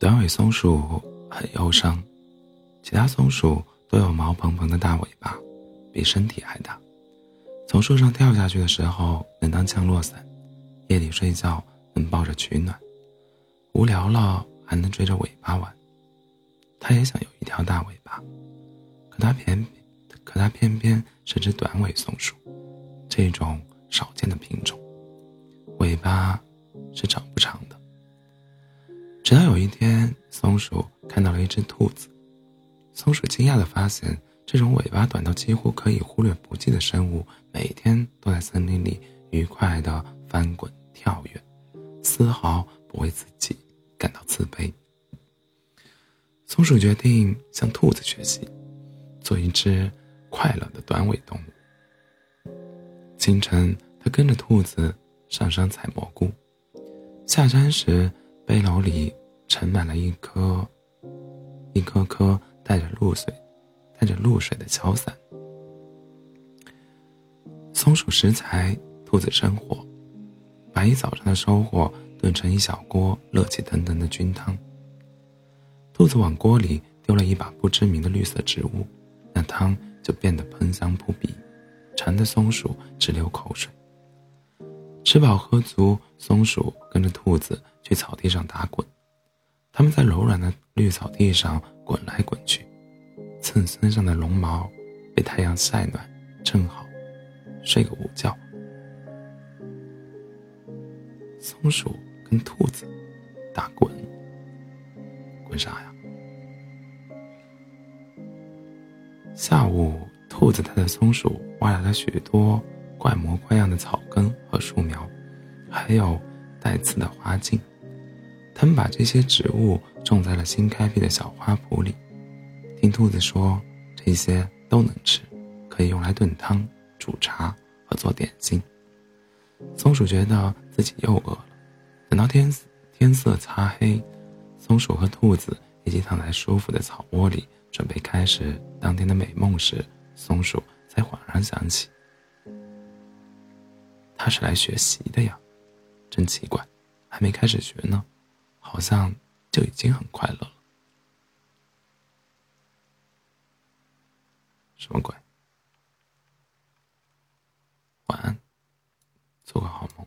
短尾松鼠很忧伤，其他松鼠都有毛蓬蓬的大尾巴，比身体还大。从树上跳下去的时候能当降落伞，夜里睡觉能抱着取暖，无聊了还能追着尾巴玩。它也想有一条大尾巴，可它偏可它偏偏是只短尾松鼠，这种少见的品种，尾巴是长不长的。直到有一天，松鼠看到了一只兔子。松鼠惊讶地发现，这种尾巴短到几乎可以忽略不计的生物，每天都在森林里愉快地翻滚跳跃，丝毫不为自己感到自卑。松鼠决定向兔子学习，做一只快乐的短尾动物。清晨，它跟着兔子上山采蘑菇，下山时。背篓里盛满了一颗一颗颗带着露水、带着露水的小伞。松鼠食材，兔子生火，把一早上的收获炖成一小锅热气腾腾的菌汤。兔子往锅里丢了一把不知名的绿色植物，那汤就变得喷香扑鼻，馋得松鼠直流口水。吃饱喝足，松鼠跟着兔子去草地上打滚。它们在柔软的绿草地上滚来滚去，蹭身上的绒毛被太阳晒暖，正好睡个午觉。松鼠跟兔子打滚，滚啥呀？下午，兔子带着松鼠挖来了许多。怪模怪样的草根和树苗，还有带刺的花茎，他们把这些植物种在了新开辟的小花圃里。听兔子说，这些都能吃，可以用来炖汤、煮茶和做点心。松鼠觉得自己又饿了。等到天天色擦黑，松鼠和兔子已经躺在舒服的草窝里，准备开始当天的美梦时，松鼠才恍然想起。他是来学习的呀，真奇怪，还没开始学呢，好像就已经很快乐了。什么鬼？晚安，做个好梦。